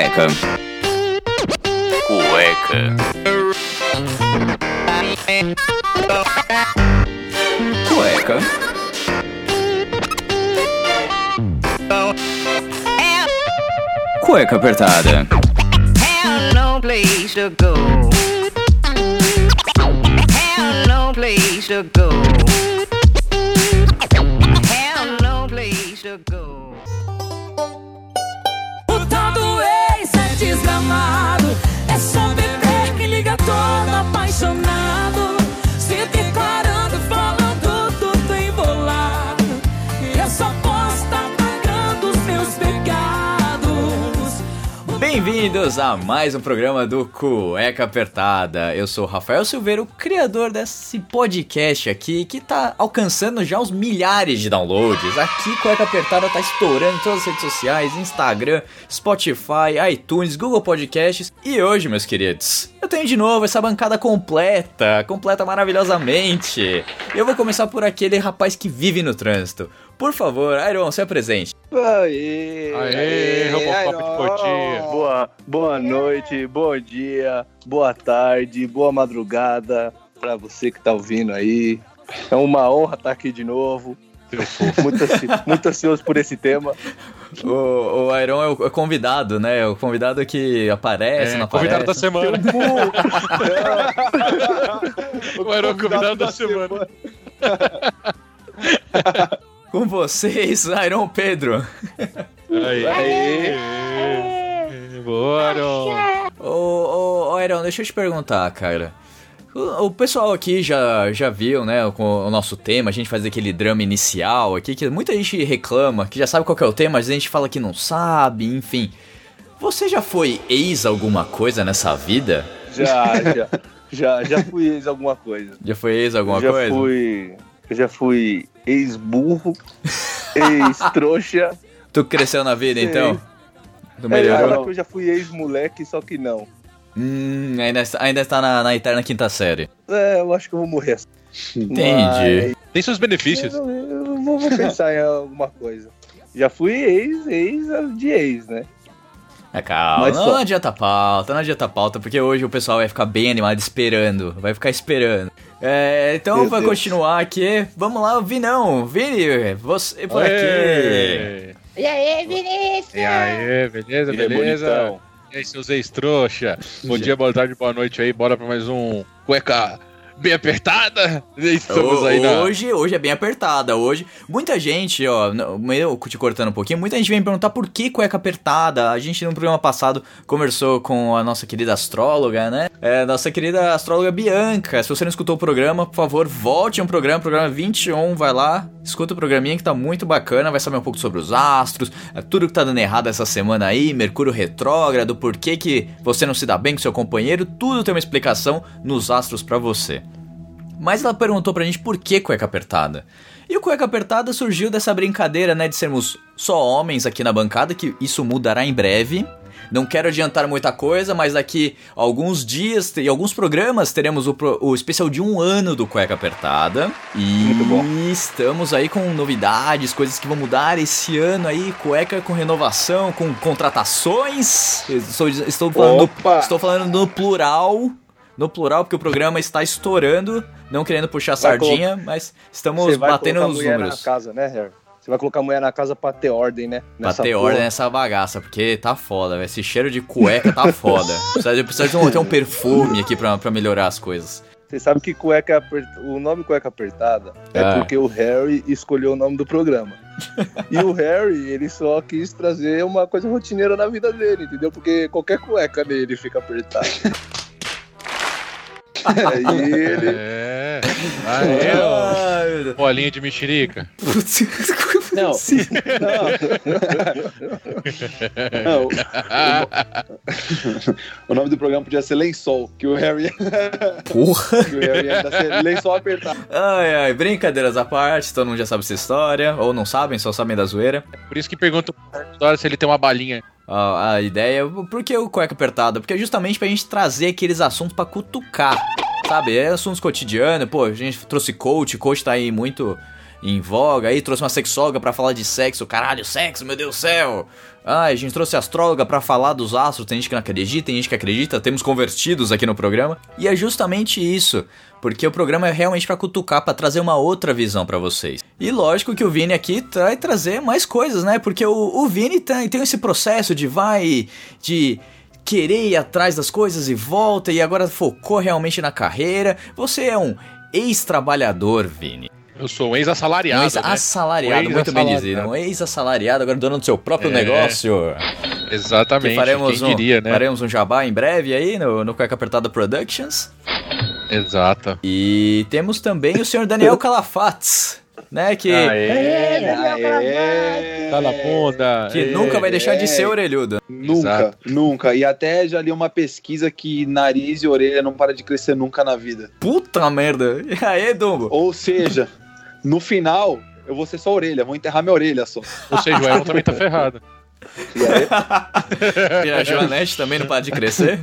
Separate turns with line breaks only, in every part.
Cueca. Cueca. Cueca. Cueca apertada.
Have no place to go. Have no place to go. Have no place to go.
Desgramado.
Bem-vindos a mais um programa do Cueca Apertada. Eu sou o Rafael Silveira, o criador desse podcast aqui que tá alcançando já os milhares de downloads. Aqui Cueca Apertada tá estourando em todas as redes sociais, Instagram, Spotify, iTunes, Google Podcasts. E hoje, meus queridos, eu tenho de novo essa bancada completa, completa maravilhosamente. Eu vou começar por aquele rapaz que vive no trânsito. Por favor, Iron, se apresente.
Aê!
Aê, Robocop de Cotia.
Boa, boa noite, bom dia, boa tarde, boa madrugada pra você que tá ouvindo aí. É uma honra estar aqui de novo. Muito, muito ansioso por esse tema.
O, o Iron é o, é o convidado, né? O convidado que aparece,
É,
não
convidado da
aparece.
semana.
O
O Aero, convidado da semana.
Com vocês, Iron Pedro.
Aí.
Aê.
Bora.
Ô, ô, ô, Iron, deixa eu te perguntar, cara. O, o pessoal aqui já, já viu, né, com o nosso tema, a gente faz aquele drama inicial aqui, que muita gente reclama, que já sabe qual que é o tema, mas a gente fala que não sabe, enfim. Você já foi ex alguma coisa nessa vida?
Já, já, já, já fui ex alguma coisa.
Já foi ex alguma
já
coisa?
fui, eu já fui ex-burro, ex-trouxa.
Tu cresceu na vida,
Sim.
então? Tu
É,
melhorou?
que eu já fui ex-moleque, só que não.
Hum, ainda, está- ainda está na, na eterna quinta série.
É, eu acho que eu vou morrer assim.
Entendi.
Tem seus benefícios.
Eu, eu vou, vou pensar em alguma coisa. Já fui ex, ex de ex, né?
É, calma,
Mas
não,
só-
não adianta pauta, não adianta pauta, porque hoje o pessoal vai ficar bem animado esperando, vai ficar esperando. É, então
Meu
vai
Deus.
continuar aqui, vamos lá, Vinão, Vini, você por aqui.
E aí, Vinícius?
E aí, beleza,
Ele é
beleza?
bonitão.
E aí, seus ex-trouxa? Bom dia, boa tarde, boa noite aí. Bora pra mais um cueca bem apertada. Estamos aí na...
Hoje, hoje é bem apertada, hoje. Muita gente, ó, eu te cortando um pouquinho, muita gente vem perguntar por que cueca apertada. A gente no programa passado conversou com a nossa querida astróloga, né? É, nossa querida astróloga Bianca. Se você não escutou o programa, por favor, volte um programa, programa 21, vai lá, escuta o programinha que tá muito bacana, vai saber um pouco sobre os astros, é, tudo que tá dando errado essa semana aí, Mercúrio retrógrado, por que que você não se dá bem com seu companheiro, tudo tem uma explicação nos astros pra você. Mas ela perguntou pra gente por que cueca apertada. E o cueca apertada surgiu dessa brincadeira, né, de sermos só homens aqui na bancada, que isso mudará em breve. Não quero adiantar muita coisa, mas daqui alguns dias e alguns programas teremos o, o especial de um ano do Cueca Apertada. E
Muito bom.
estamos aí com novidades, coisas que vão mudar esse ano aí, cueca com renovação, com contratações. Estou, estou falando, estou falando no plural. No plural, porque o programa está estourando, não querendo puxar
Vai
sardinha, mas estamos batendo nos números.
na casa, né, Harry? Vai colocar a mulher na casa pra ter ordem, né?
Pra
Nessa
ter
porra.
ordem nessa bagaça, porque tá foda, velho. Esse cheiro de cueca tá foda. Precisa, precisa de um, ter um perfume aqui pra, pra melhorar as coisas.
Você sabe que cueca apert... o nome cueca apertada é
Ah.
porque o Harry escolheu o nome do programa. e o Harry, ele só quis trazer uma coisa rotineira na vida dele, entendeu? Porque qualquer cueca dele fica apertada. Aí ele.
É. Aí, ó. Bolinha de mexerica.
Putz.
Não, não. não. O, o nome do programa podia ser Lençol, que o Harry,
Porra.
que o Harry ia ser Lençol apertado.
Ai, ai, brincadeiras à parte, todo mundo já sabe essa história, ou não sabem, só sabem da zoeira.
Por isso que pergunto se ele tem uma balinha.
A, a ideia, por que o cueca apertada? Porque é justamente pra gente trazer aqueles assuntos pra cutucar, sabe? É assuntos cotidianos, pô, a gente trouxe coach, coach tá aí muito em voga aí, trouxe uma sexóloga pra falar de sexo, caralho, sexo, meu Deus do céu. Ah, a gente trouxe astróloga pra falar dos astros, tem gente que não acredita, tem gente que acredita, temos convertidos aqui no programa. E é justamente isso, porque o programa é realmente pra cutucar, pra trazer uma outra visão pra vocês. E lógico que o Vini aqui vai trazer mais coisas, né? Porque o, o Vini tem, tem esse processo de vai, de querer ir atrás das coisas e volta, e agora focou realmente na carreira. Você é um ex-trabalhador, Vini.
Eu sou um ex-assalariado.
Um
né?
ex-assalariado,
Um
muito bem dizido. Um ex-assalariado, agora dono do seu próprio
É.
negócio.
Exatamente.
Que faremos
Quem
um,
diria, né?
faremos um jabá em breve aí no, no Cueca Apertada Productions.
Exato.
E temos também o senhor Daniel Calafates, né? Que,
Tá na bunda.
que nunca vai deixar de ser orelhudo.
Nunca,
Exato.
nunca. E até já li uma pesquisa que nariz e orelha não para de crescer nunca na vida.
Puta merda. E aí, Dumbo?
Ou seja, no final, eu vou ser só orelha, vou enterrar minha orelha só.
Ou seja, o Elon também tá ferrado.
E aí,
E a Joanete também não para de crescer?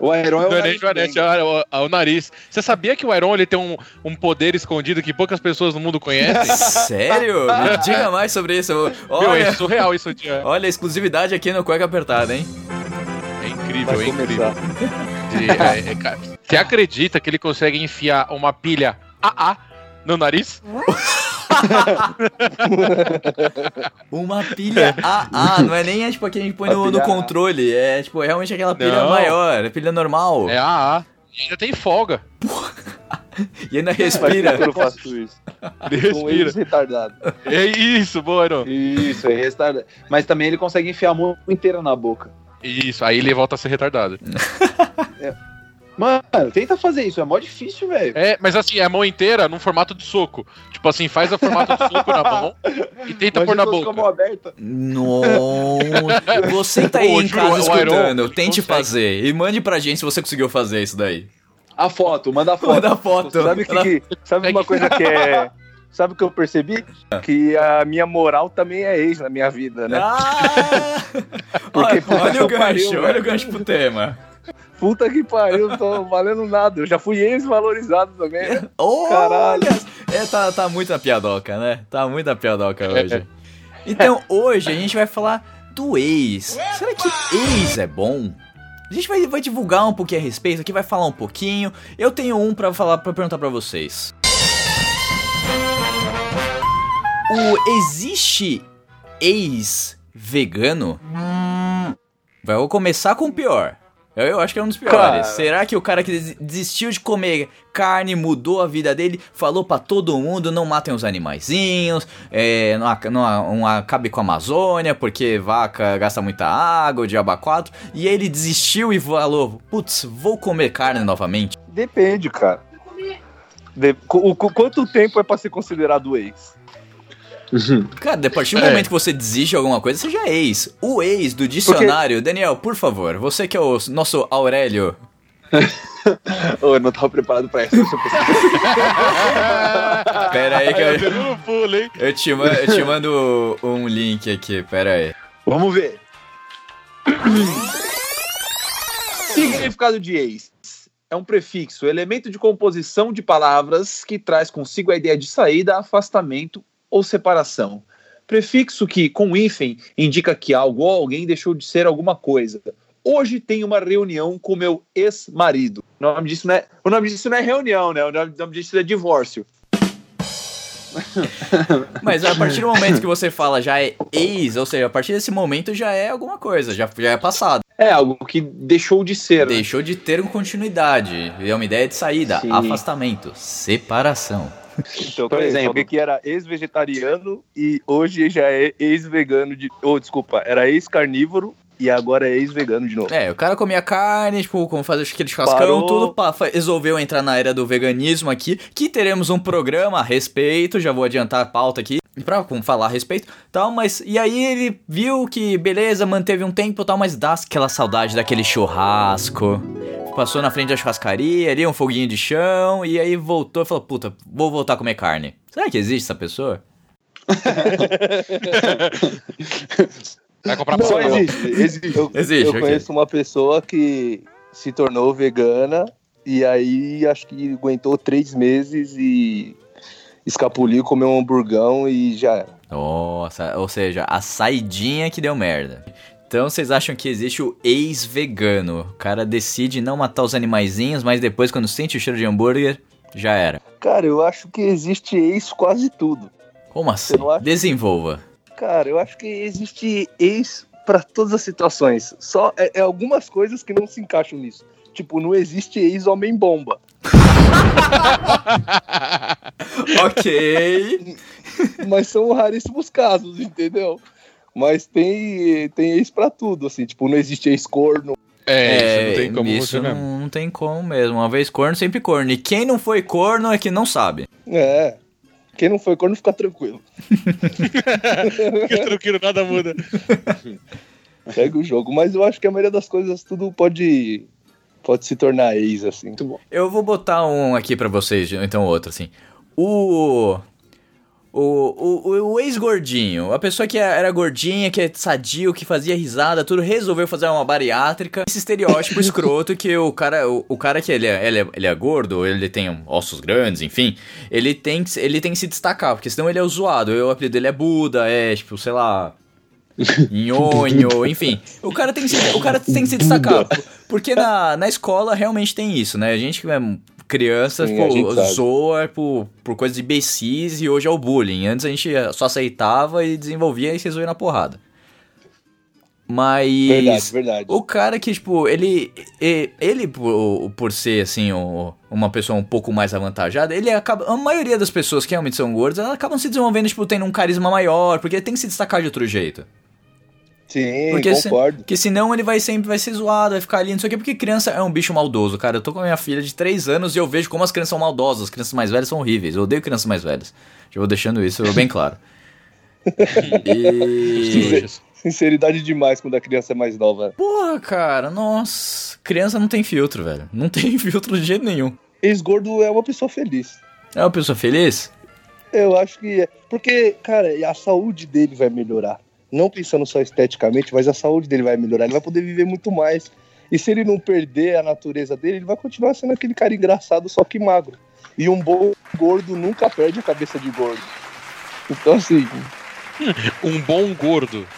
o Iron é o
Não nem
nariz
Joanete, é o, o nariz. Você sabia que o Iron ele tem um, um poder escondido que poucas pessoas no mundo conhecem?
Sério? Me diga mais sobre isso.
Meu, é
Olha,
surreal isso, tia.
olha a exclusividade aqui no Cueca Apertada, hein?
É incrível,
Vai
é incrível. De- é, é, Você acredita que ele consegue enfiar uma pilha AA no nariz?
Uma pilha AA, não é nem tipo a que a gente põe
A
no, no controle, é tipo realmente aquela pilha
Não.
maior, é pilha normal.
É AA. E ainda tem folga.
E ainda respira.
eu não faço isso.
Ele respira.
eles retardado.
É isso, boa, Iron.
Isso, é retardado. Mas também ele consegue enfiar a mão inteira na boca.
Isso, aí ele volta a ser retardado.
Mano, tenta fazer isso, é mó difícil, velho.
É, mas assim, é a mão inteira num formato de soco. Tipo assim, faz o formato de soco na mão e tenta pôr na
Imagina com a mão
boca.
aberta.
Nossa. Você tá aí
Pô,
em casa
o
escutando,
Iron
tente
consegue.
fazer. E mande pra gente se você conseguiu fazer isso daí.
A foto, manda a foto.
Manda a foto.
Sabe, que, que- sabe uma coisa que é. Sabe o que eu percebi? Que a minha moral também é ex na minha vida, né?
Ah!
Porque,
olha, olha o gancho,
pariu,
olha o gancho pro tema.
Puta que pariu, não tô valendo nada. Eu já fui ex-valorizado também. né?
Olha!
Caralho.
É, tá, tá muito na piadoca, né? Tá muito na piadoca hoje. Então, hoje a gente vai falar do ex. Será que ex é bom? A gente vai, vai divulgar um pouquinho a respeito aqui, vai falar um pouquinho. Eu tenho um pra falar, para perguntar pra vocês. O existe ex vegano? Vou começar com o pior. Eu, eu acho que é um dos piores.
Cara.
Será que o cara que des- desistiu de comer carne mudou a vida dele? Falou pra todo mundo: não matem os animaizinhos, é, não, não, não acabe com a Amazônia, porque vaca gasta muita água, o diabo 4. E aí ele desistiu e falou: putz, vou comer carne novamente.
Depende, cara. De- o, o- quanto tempo é pra ser considerado ex?
Cara, a partir do
É.
momento que você desiste de alguma coisa, você já é ex. O ex do dicionário, Daniel, por favor, você que é o nosso Aurélio.
Ô, eu não tava preparado pra eu pensar.
Pera aí que eu,
no pulo, hein?
eu te, man- eu te mando um link aqui, pera aí.
Vamos ver. Significado de ex. É um prefixo, elemento de composição de palavras que traz consigo a ideia de saída, afastamento ou separação. Prefixo que, com hífen, indica que algo ou alguém deixou de ser alguma coisa. Hoje tenho uma reunião com meu ex-marido. O nome disso não é, o nome disso não é reunião, né? O nome, o nome disso é divórcio.
Mas a partir do momento que você fala já é ex, ou seja, a partir desse momento já é alguma coisa, já, já é passado.
É algo que deixou de ser. né?
Deixou de ter continuidade. É uma ideia de saída,
Sim.
afastamento, separação.
Então,
Por
exemplo, alguém que era ex-vegetariano e hoje já é ex-vegano de. Ou, desculpa, era ex-carnívoro e agora é ex-vegano de novo.
É, o cara comia carne, tipo, como fazer aquele churrascão,
Parou.
tudo, pá, resolveu entrar na era do veganismo aqui, que teremos um programa a respeito, já vou adiantar a pauta aqui, pra como falar a respeito, tal, mas, e aí ele viu que, beleza, manteve um tempo, tal, mas dá aquela saudade daquele churrasco, passou na frente da churrascaria, ali um foguinho de chão, e aí voltou e falou, puta, vou voltar a comer carne. Será que existe essa pessoa?
Vai comprar
Não,
pão.
existe, existe. Eu,
Existe,
eu
ok.
conheço uma pessoa que se tornou vegana e aí acho que aguentou três meses e escapulir, comer um hamburgão e já era.
Nossa, ou seja, a saidinha que deu merda. Então vocês acham que existe o ex-vegano? O cara decide não matar os animaizinhos, mas depois, quando sente o cheiro de hambúrguer, já era.
Cara, eu acho que existe ex quase tudo.
Como assim? Desenvolva.
Cara, eu acho que existe ex pra todas as situações. Só é, é algumas coisas que não se encaixam nisso. Tipo, não existe ex homem bomba.
ok.
Mas são raríssimos casos, entendeu? Mas tem, tem ex pra tudo, assim. Tipo, não existe ex corno.
É, isso não tem como
isso
você
não,
mesmo.
não tem como mesmo. Uma vez corno, sempre corno. E quem não foi corno é que não sabe.
É. Quem não foi corno fica tranquilo.
Fica tranquilo, nada muda.
Segue o jogo. Mas eu acho que a maioria das coisas tudo pode, pode se tornar ex, assim.
Eu vou botar um aqui pra vocês, então outro, assim. O. O, o, o ex-gordinho, a pessoa que era gordinha, que é sadio, que fazia risada, tudo, resolveu fazer uma bariátrica. Esse estereótipo escroto que o cara, o, o cara que ele é, ele, é, ele é gordo, ele tem ossos grandes, enfim, ele tem, que- ele tem que se destacar, porque senão ele é o zoado. O apelido dele é Buda, é tipo, sei lá, nhonho, enfim. O cara tem que se, o cara tem que se destacar. Porque na, na escola realmente tem isso, né? A gente que é criança,
Sim,
pô, zoa por, por coisas imbecis e hoje é o bullying. Antes a gente só aceitava e desenvolvia e se resolvia na porrada. Mas.
Verdade, verdade.
O cara que, tipo, ele. Ele, por, por ser, assim, o- uma pessoa um pouco mais avantajada, ele acaba. A maioria das pessoas que realmente são gordas, elas acabam se desenvolvendo, tipo, tendo um carisma maior, porque tem que se destacar de outro jeito.
Sim,
Porque se-
concordo.
Porque senão ele vai sempre vai ser zoado, vai ficar ali, não sei o quê, porque criança é um bicho maldoso, cara. Eu tô com a minha filha de 3 anos e eu vejo como as crianças são maldosas, as crianças mais velhas são horríveis. Eu odeio crianças mais velhas. Já vou deixando isso bem claro. E.
Sinceridade demais quando a criança é mais nova.
Porra, cara, nossa. Criança não tem filtro, velho. Não tem filtro de jeito nenhum.
Ex-gordo é uma pessoa feliz.
É uma pessoa feliz?
Eu acho que é. Porque, cara, a saúde dele vai melhorar. Não pensando só esteticamente, mas a saúde dele vai melhorar. Ele vai poder viver muito mais. E se ele não perder a natureza dele, ele vai continuar sendo aquele cara engraçado, só que magro. E um bom gordo nunca perde a cabeça de gordo. Então, assim,
Um bom gordo.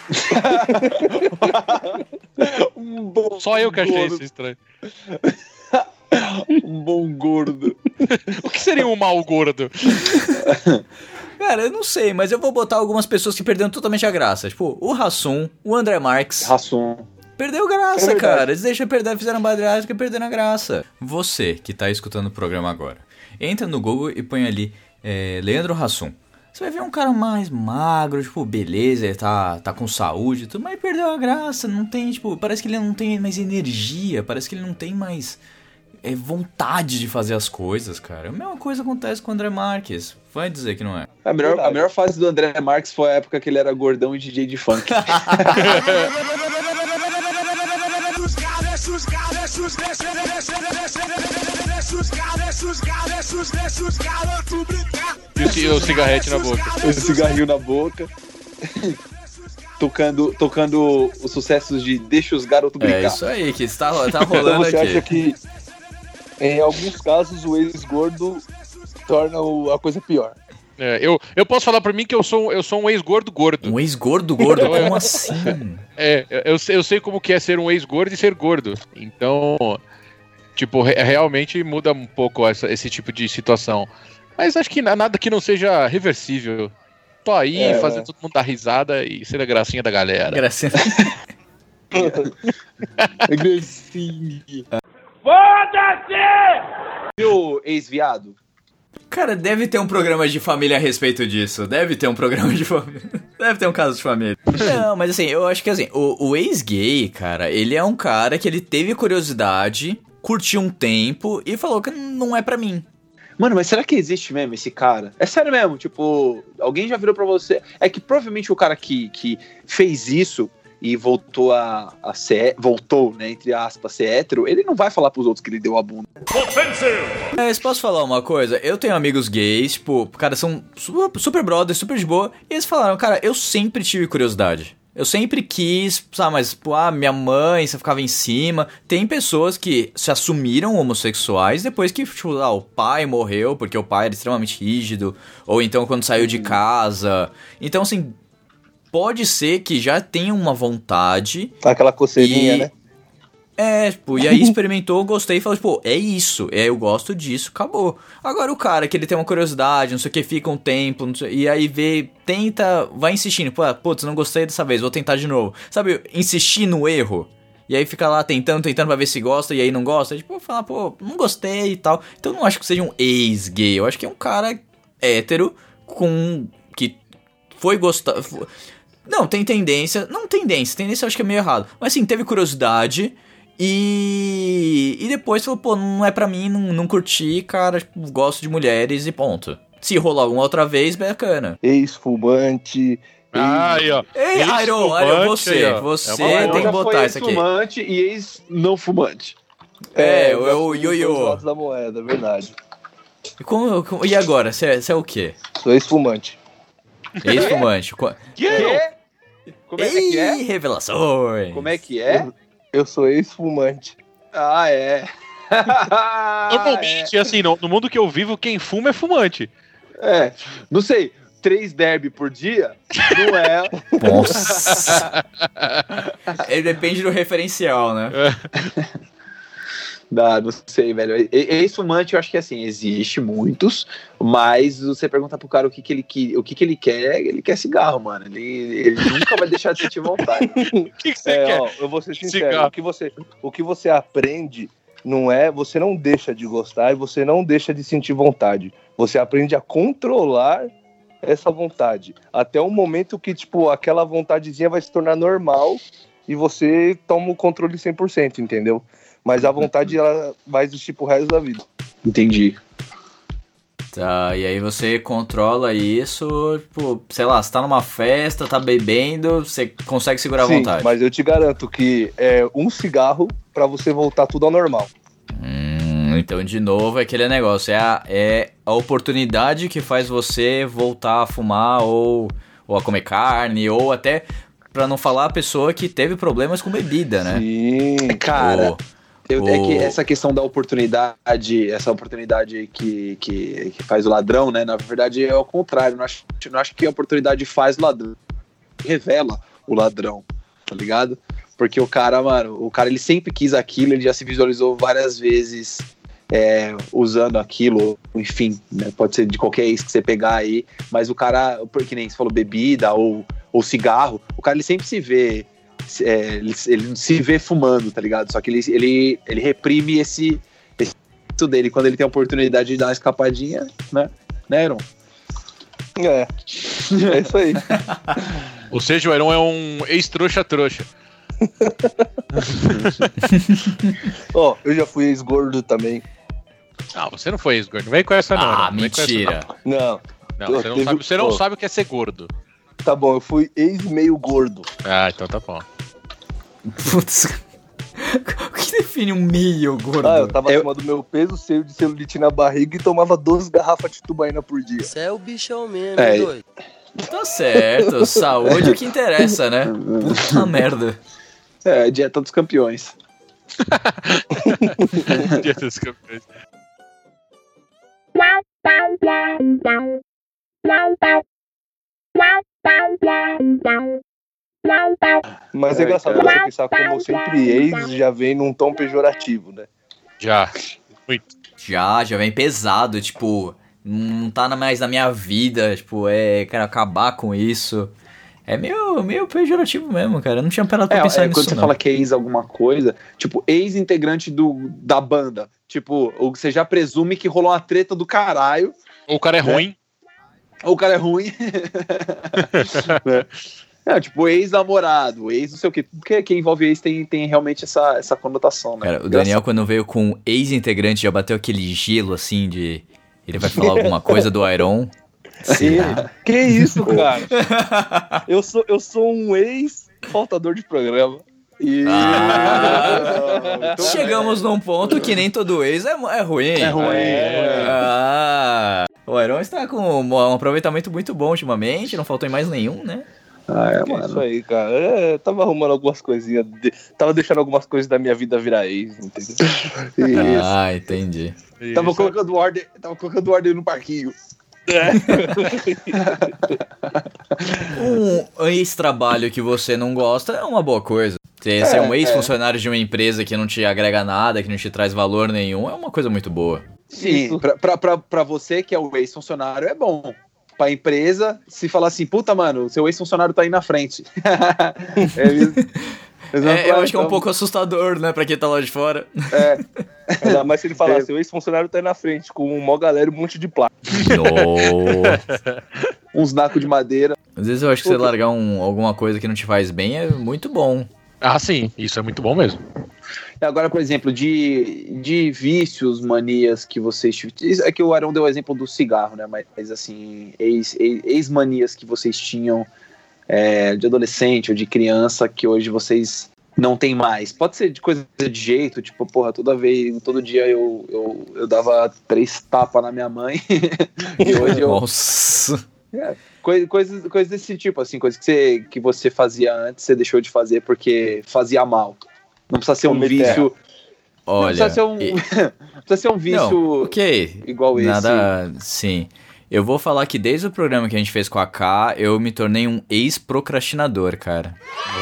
Um bom
Só eu que achei
gordo.
isso estranho.
Um bom gordo.
O que seria um mau gordo?
Cara, eu não sei, mas eu vou botar algumas pessoas que perderam totalmente a graça. Tipo, o Rassum, o André Marques.
Rassum.
Perdeu
É
graça,
verdade.
cara. Eles deixam perder, fizeram bariátrica e perderam a graça. Você que tá escutando o programa agora, entra no Google e põe ali é, Leandro Hassum. Você vai ver um cara mais magro, tipo, beleza, ele tá, tá com saúde e tudo, mas perdeu a graça, não tem, tipo, parece que ele não tem mais energia, parece que ele não tem mais é, vontade de fazer as coisas, cara. A mesma coisa acontece com o André Marques. Vai dizer que não é.
A melhor, a melhor fase do André Marques foi a época que ele era gordão e DJ de funk.
E o ci- o cigarrete na boca.
o cigarrinho na boca. tocando, tocando os sucessos de Deixa os garotos brincar.
É isso aí que está, tá
então
rolando
você acha
aqui.
que em alguns casos o ex-gordo torna o- a coisa pior.
É, eu, eu posso falar pra mim que eu sou, eu sou um ex-gordo gordo.
Um ex-gordo gordo, como assim?
É, eu, sei- eu sei como que é ser um ex-gordo e ser gordo. Então, tipo, re- realmente muda um pouco essa- esse tipo de situação. Mas acho que na- nada que não seja reversível. Tô aí,
É.
fazendo todo mundo dar risada e ser a gracinha da galera.
Gracinha.
Viu, ex-viado?
Cara, deve ter um programa de família a respeito disso. Deve ter um programa de família. Deve ter um caso de família. Não, mas assim, eu acho que assim, o, o ex-gay, cara, ele é um cara que ele teve curiosidade, curtiu um tempo e falou que não é pra mim.
Mano, mas será que existe mesmo esse cara? É sério mesmo, tipo, alguém já virou pra você. É que provavelmente o cara que, que fez isso e voltou a, a ser. Voltou, né, entre aspas, ser hétero, ele não vai falar pros outros que ele deu a bunda.
Mas posso falar uma coisa? Eu tenho amigos gays, tipo, cara, são su- super brothers, super de boa, e eles falaram, cara, eu sempre tive curiosidade. Eu sempre quis, sabe, mas, pô, ah, minha mãe, você ficava em cima. Tem pessoas que se assumiram homossexuais depois que, tipo, ah, o pai morreu porque o pai era extremamente rígido, ou então quando saiu de casa. Então, assim, pode ser que já tenha uma vontade
Aquela coceirinha,
E-
né?
é, tipo, e aí experimentou, gostei e falou, tipo, é isso, é, eu gosto disso, acabou. Agora o cara que ele tem uma curiosidade, não sei o que, fica um tempo, não sei- e aí vê, tenta, vai insistindo, pô, putz, não gostei dessa vez, vou tentar de novo. Sabe, insistir no erro. E aí fica lá tentando, tentando pra ver se gosta, e aí não gosta, tipo, falar, pô, não gostei e tal. Então eu não acho que seja um ex-gay, eu acho que é um cara hétero com. que foi gostar. Não, tem tendência. Não tendência, tendência eu acho que é meio errado. Mas assim, teve curiosidade. E. E depois falou, pô, não é pra mim, não, não curti, cara, tipo, gosto de mulheres e ponto. Se rolar alguma outra vez, bacana.
Ex-fumante.
Ah, aí, ó.
Ei,
Ex-fumante
Iron, Iron, você,
aí, ó.
você
É
tem que botar isso aqui.
ex-fumante e ex-não fumante.
É, o-
já
o ioiô.
da moeda, é verdade.
E, como- como- e agora, você é, você é o quê?
Sou ex-fumante.
Ex-fumante. Qu-
Quê? Como é que
Ei,
é?
revelações.
Como é que é?
Eu sou ex-fumante.
Ah, é.
Normalmente, assim, no, no mundo que eu vivo, quem fuma é fumante.
É, não sei, três derby por dia? Não é.
Nossa. Ele depende do referencial, né?
Não, não sei, velho. Ex-fumante, eu acho que assim, existe muitos, mas você pergunta pro cara o que, que, ele, que- o que, que ele quer, ele quer cigarro, mano. Ele, ele nunca vai deixar de sentir vontade.
O que, que você
É,
quer?
ó, eu vou ser sincero.
Cigarro.
O que, você, o que você aprende não é. Você não deixa de gostar e você não deixa de sentir vontade. Você aprende a controlar essa vontade. Até o momento que, tipo, aquela vontadezinha vai se tornar normal e você toma o controle 100%, entendeu? Mas a vontade, ela vai existir pro resto da vida.
Entendi.
Tá, e aí você controla isso, tipo, sei lá, você tá numa festa, tá bebendo, você consegue segurar a
Sim,
vontade.
mas eu te garanto que é um cigarro pra você voltar tudo ao normal.
Hum, então, de novo, é aquele negócio, é a, é a oportunidade que faz você voltar a fumar ou, ou a comer carne, ou até, pra não falar a pessoa que teve problemas com bebida, né?
Sim.
Cara,
Ou-
eu- é que essa questão da oportunidade, essa oportunidade que, que, que faz o ladrão, né? Na verdade é o contrário. Não acho, não acho que a oportunidade faz o ladrão, revela o ladrão, tá ligado? Porque o cara, mano, o cara ele sempre quis aquilo, ele já se visualizou várias vezes é, usando aquilo, enfim, né? pode ser de qualquer ex que você pegar aí, mas o cara, porque nem você falou bebida ou, ou cigarro, o cara ele sempre se vê, é, ele, ele se vê fumando, tá ligado? Só que ele, ele, ele reprime esse, esse dele quando ele tem a oportunidade de dar uma escapadinha, né? Né, Aaron?
É. É isso aí.
Ou seja, o Heron é um ex-trouxa-trouxa.
Ó, eu já fui ex-gordo também.
Ah, você não foi ex-gordo. Não vem com essa, não.
Ah.
Não essa,
mentira.
Não,
Não, Não, você não,
Teve-
sabe, você não
Pô.
sabe o que é ser gordo.
Tá bom, eu fui ex-meio gordo.
Ah, então tá bom.
Putz. o que define um meio gordo?
Ah, eu tava
Eu-
acima do meu peso, cheio de celulite na barriga e tomava 12 garrafas de tubaína por dia.
Você é o bichão mesmo,
É.
hein, doido.
Tá certo, saúde é o que interessa, né? Puta merda.
É, dieta dos campeões.
Dia dos campeões.
Mas é
Ai,
engraçado você pensar como sempre ex já vem num tom pejorativo, né?
Já. Muito.
Já, já vem pesado, tipo, não tá na- mais na minha vida, tipo, é, quero acabar com isso. É meio, meio pejorativo mesmo, cara. Eu não tinha parado pra
É,
pensar
é,
nisso,
quando você
não.
fala que é ex alguma coisa, tipo, ex-integrante do, da banda. Tipo, ou você já presume que rolou uma treta do caralho,
Ou o cara é
Né?
ruim.
Ou o cara é ruim. Né? É, tipo, ex-namorado, ex não sei o quê. Tudo que, que envolve ex tem, tem realmente essa, essa conotação, né?
Cara, o Daniel, quando veio com ex-integrante, já bateu aquele gelo, assim, de... Ele vai falar alguma coisa do Iron. Será?
Que isso, cara? eu, sou, eu sou um ex-faltador de programa. E...
Ah,
Então,
chegamos num ponto que nem todo ex é, é ruim.
É ruim, é.
Ah, o Iron está com um, aproveitamento muito bom ultimamente, não faltou em mais nenhum, né?
Ah, é,
É isso
mano.
aí, cara. É, tava arrumando algumas coisinhas. de- Tava deixando algumas coisas da minha vida virar ex, entendeu?
Isso.
Ah, entendi.
Tava
Isso.
colocando ordem, tava colocando ordem no parquinho.
Um ex-trabalho que você não gosta é uma boa coisa. Você ser um ex-funcionário de uma empresa que não te agrega nada, que não te traz valor nenhum, é uma coisa muito boa.
Sim, pra você que é o ex-funcionário é bom. Pra empresa, se falar assim, puta, mano, seu ex-funcionário tá aí na frente. é,
É, eu acho que é um pouco assustador, né, pra quem tá lá de fora.
Ainda mais se ele falar,
É.
seu ex-funcionário tá aí na frente, com um mó galera e um monte de placa.
Nossa.
Uns nacos de madeira.
Às vezes eu acho que você largar um- alguma coisa que não te faz bem é muito bom.
Ah, sim, isso é muito bom mesmo.
Agora, por exemplo, de, de vícios, manias que vocês tiveram. É que o Arão deu o exemplo do cigarro, né? Mas, assim, ex- ex- ex-manias que vocês tinham é, de adolescente ou de criança que hoje vocês não têm mais. Pode ser de coisa de jeito, tipo, porra, toda vez, todo dia eu, eu, eu dava três tapas na minha mãe. e hoje eu.
Nossa.
Coisa, coisas, coisas desse tipo, assim, coisas que você, que você fazia antes, você deixou de fazer porque fazia mal. Não precisa ser um
Comer
vício. Não
Olha.
precisa ser um,
e-
precisa ser um vício
Não, ok.
igual esse.
Nada. Sim. Eu vou falar que desde o programa que a gente fez com a K, eu me tornei um ex-procrastinador, cara.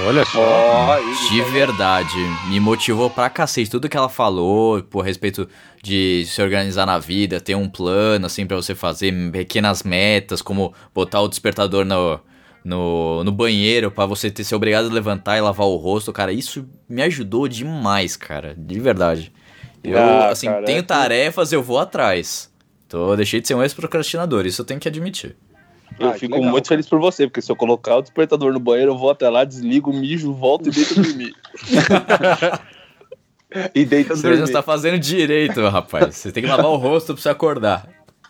Olha só.
Aí,
De verdade. Me motivou pra cacete. Tudo que ela falou, por respeito de se organizar na vida, ter um plano, assim, pra você fazer pequenas metas, como botar o despertador no, no, no banheiro pra você ter, ser obrigado a levantar e lavar o rosto, cara. Isso me ajudou demais, cara. De verdade. Eu,
Ah,
assim,
cara,
tenho
é que-
tarefas, eu vou atrás. Tô, deixei de ser um ex-procrastinador, isso eu tenho que admitir.
Eu
Ah,
fico
legal,
muito feliz por você, porque se eu colocar o despertador no banheiro, eu vou até lá, desligo, mijo, volto e deito dormir.
E deita
Você
dormir.
não está fazendo direito, rapaz. Você tem que lavar o rosto pra você acordar.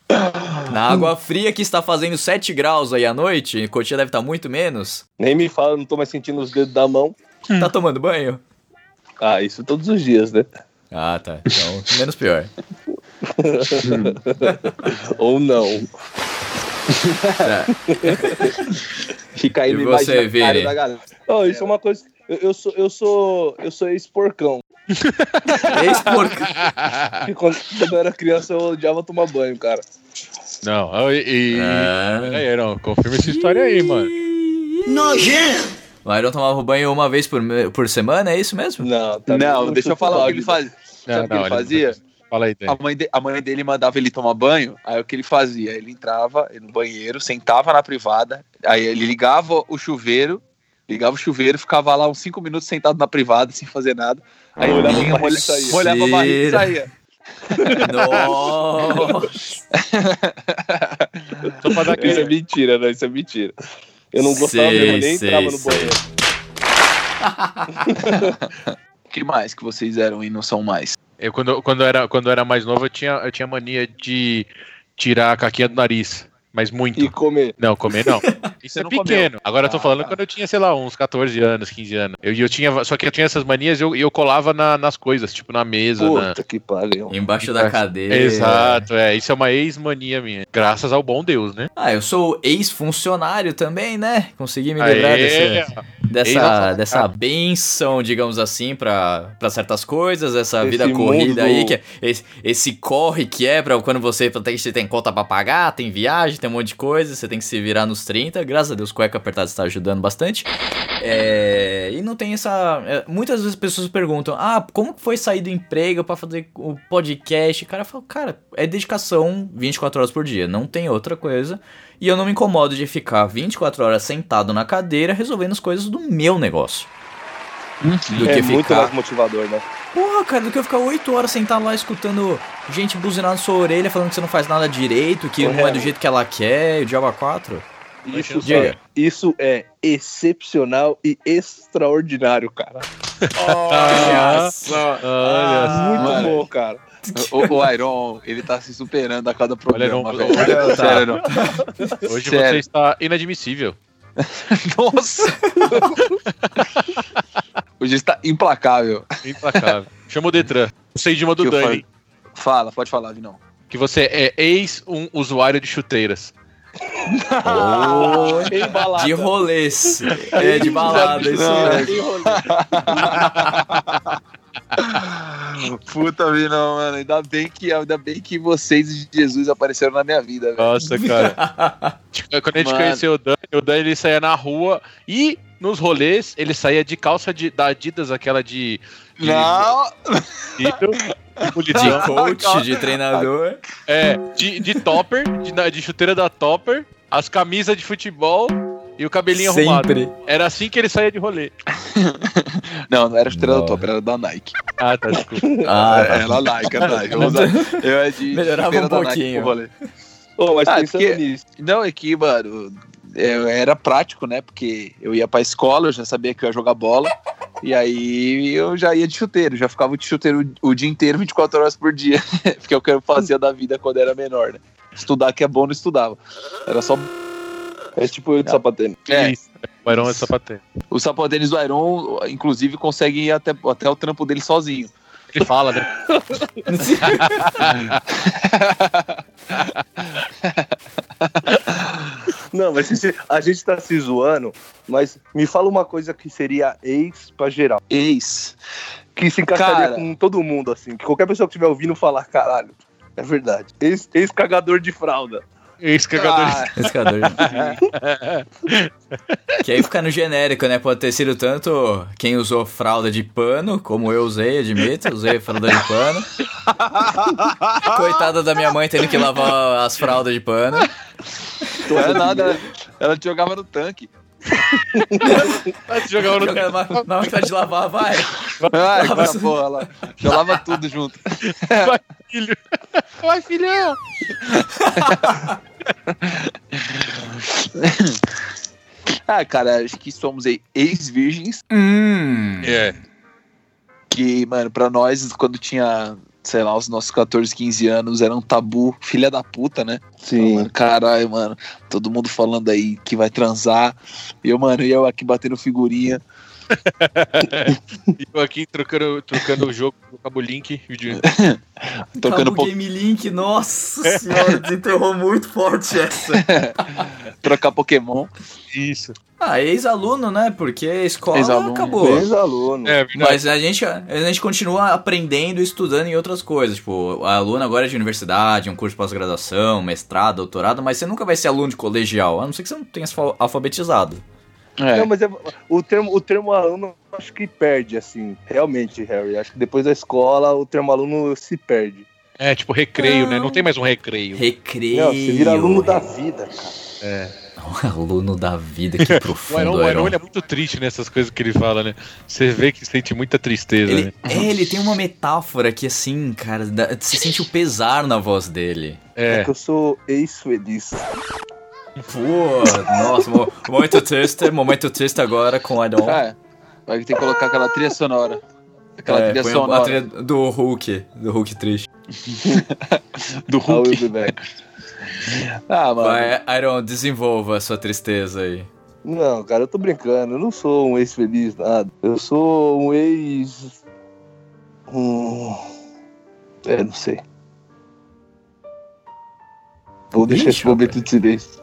Na água fria que está fazendo 7 graus aí à noite, Cotia deve estar muito menos.
Nem me fala, não tô mais sentindo os dedos da mão.
Tá tomando banho?
Ah, isso todos os dias, né?
Ah, tá. Então, menos pior.
Ou não.
Tá.
Fica aí
E
no
você, Vini?
Oh, isso é uma coisa. Eu, eu sou, eu sou. Eu sou ex-porcão.
Ex-porca.
E Quando, quando eu era criança, eu odiava tomar banho, cara.
Não, e. e...
Ah.
Peraí, não, confirma essa história aí, mano.
O Iron tomava banho uma vez por, por semana, é isso mesmo?
Não, tá
Não, deixa eu falar o que ele fazia. Sabe o que ele fazia?
Fala aí.
A mãe, de- a mãe dele mandava ele tomar banho, aí o que ele fazia? Ele entrava no banheiro, sentava na privada, aí ele ligava o chuveiro, ligava o chuveiro, ficava lá uns 5 minutos sentado na privada, sem fazer nada. Aí
Molhava
vinha,
a barriga
molha-
e saía.
molhava a barriga e saía.
Nossa.
Só pra dar
Isso é mentira, não, isso é mentira. Eu não gostava
Sei,
mesmo, nem
sei,
entrava no
sei.
banheiro.
O que mais que vocês eram e não são mais?
Eu, quando, quando, era, quando era mais novo, eu tinha, eu tinha mania de tirar a caquinha do nariz. Mas muito.
E comer.
Não, comer não. Isso é
não
pequeno. Agora eu tô
Ah,
falando
tá.
quando eu tinha, sei lá, uns 14 anos, 15 anos. Eu, eu tinha, só que eu tinha essas manias e eu, eu colava na- nas coisas, tipo na mesa. na-
Puta que pariu.
Embaixo da cadeira.
Exato, é. Isso é uma ex-mania minha. Graças ao bom Deus, né?
Ah, eu sou ex-funcionário também, né? Consegui me livrar desse, dessa, dessa benção, digamos assim, pra pra certas coisas, essa
Esse
vida corrida aí,
mundo-
que é esse, esse corre que é pra quando você tem, você tem conta pra pagar, tem viagem, tem um monte de coisa, você tem que se virar nos 30. Graças a Deus, cueca apertada está ajudando bastante. É, e não tem essa. é, muitas vezes as pessoas perguntam: ah, como foi sair do emprego pra fazer o podcast? O cara fala, cara, é dedicação 24 horas por dia, não tem outra coisa. E eu não me incomodo de ficar 24 horas sentado na cadeira resolvendo as coisas do meu negócio. Do
É
que
muito
ficar.
mais motivador, né?
Porra, cara, do que eu ficar 8 horas sentado lá escutando gente buzinar na sua orelha falando que você não faz nada direito, que
Ô,
não é do jeito que ela quer, e o Diabo 4.
Isso, é, isso é excepcional e extraordinário, cara.
Olha só.
Olha só.
Muito
mano.
bom, cara.
O, o Iron, ele tá se superando a cada
não,
velho.
olha,
tá.
Sério, não.
Hoje
Sério.
você está inadmissível.
Nossa! Hoje está implacável.
Implacável. Chama o Detran. Eu sei de uma do
Que
Dani.
Fala, pode falar, Vinão.
Que você é ex um usuário de chuteiras.
Oh, de rolês. É, de balada, isso mesmo.
rolê. Puta vida, não, mano. Ainda bem, que, ainda bem que vocês e Jesus apareceram na minha vida, velho.
Nossa, cara. Quando a gente
Mano.
conheceu o Dani, o Dani ele saía na rua e nos rolês ele saía de calça de, da Adidas, aquela de. de
Não,
tecido,
De
bolidinho.
coach, de treinador.
É, de, de topper, de, de chuteira da topper, as camisas de futebol e o cabelinho
Sempre.
arrumado. Era assim que ele saía de rolê.
não, não era chuteira da top, era da Nike.
Ah, tá, desculpa.
Ah,
É, Era Nike, era Nike. Eu, usava- eu é de
Melhorava um
da Nike
pouquinho.
pro rolê.
Mas
Ah,
pensando
porque-
nisso,
Não, é que, mano, era prático, né? Porque eu ia pra escola, eu já sabia que eu ia jogar bola. E aí eu já ia de chuteiro, já ficava de chuteiro o, o dia inteiro, 24 horas por dia. porque é o que eu fazia da vida quando era menor, né? Estudar que é bom, não estudava. Era só.
é tipo eu de sapatênis.
É,
Isso. O Iron é sapatênis.
o sapatênis do Iron, inclusive, consegue ir até, até o trampo dele sozinho.
Ele fala, né?
Não, mas a gente tá se zoando, mas me fala uma coisa que seria ex pra geral.
Ex.
Que se encaixaria
Cara.
com todo mundo, assim. Que qualquer pessoa que estiver ouvindo falar, caralho, é verdade. Ex- Ex-cagador de fralda.
Ex-cagador.
Ah,
Pescador. que aí fica no genérico, né? Pode ter sido tanto quem usou fralda de pano, como eu usei, admito, usei fralda de pano. Coitada da minha mãe tendo que lavar as fraldas de pano.
não era nada. Ela te jogava no tanque.
Vai se jogar no
Jogando na, máquina de lavar, vai.
Ai, agora, porra, ela já lava tudo junto.
Vai, filho. Vai, filhão.
Ah, cara, acho que somos ex-virgens.
Hum.
É.
Que, mano, pra nós, quando tinha, sei lá, os nossos 14, 15 anos, era um tabu, filha da puta, né?
Sim.
Caralho, mano, todo mundo falando aí que vai transar. E eu, mano, eu aqui batendo figurinha.
E eu aqui trocando, trocando o jogo com o Cabo Link. Vídeo.
Tocando,
Cabo
po
Game Link, nossa senhora, desenterrou muito forte essa.
trocar Pokémon.
Isso.
Ah, ex-aluno, né? Porque a escola
Ex-aluno.
acabou.
Ex-aluno.
É.
Mas a gente, a gente continua aprendendo e estudando em outras coisas. Tipo, a aluno agora é de universidade, um curso de pós-graduação, mestrado, doutorado, mas você nunca vai ser aluno de colegial, a não ser que você não tenha se alfabetizado.
É.
Não, mas é- o, termo, o termo aluno eu acho que perde, assim. Realmente, Harry. Acho que depois da escola o termo aluno se perde.
É, tipo recreio, né? Não tem mais um recreio.
Recreio.
Não, você vira aluno da vida, cara.
aluno da vida, que
O
profundo,
o Iron
Iron.
ele é muito triste nessas coisas que ele fala, né? Você vê que sente muita tristeza,
Ele,
né?
é, ele tem uma metáfora que, assim, cara, dá- você sente o pesar na voz dele.
É.
Que eu sou ex-suedista.
Pô, nossa, mo- momento triste, momento triste agora com o Iron.
É. Vai ter que colocar aquela trilha sonora. Aquela
É,
trilha
põe a
sonora
trilha do Hulk, do Hulk triste.
do Hulk.
be back.
Ah, mano.
Vai, Iron, desenvolva a sua tristeza aí.
Não, cara, eu tô brincando. Eu não sou um ex-feliz, nada. Eu sou um ex. Hum... É, não sei. Vou deixar esse momento de silêncio.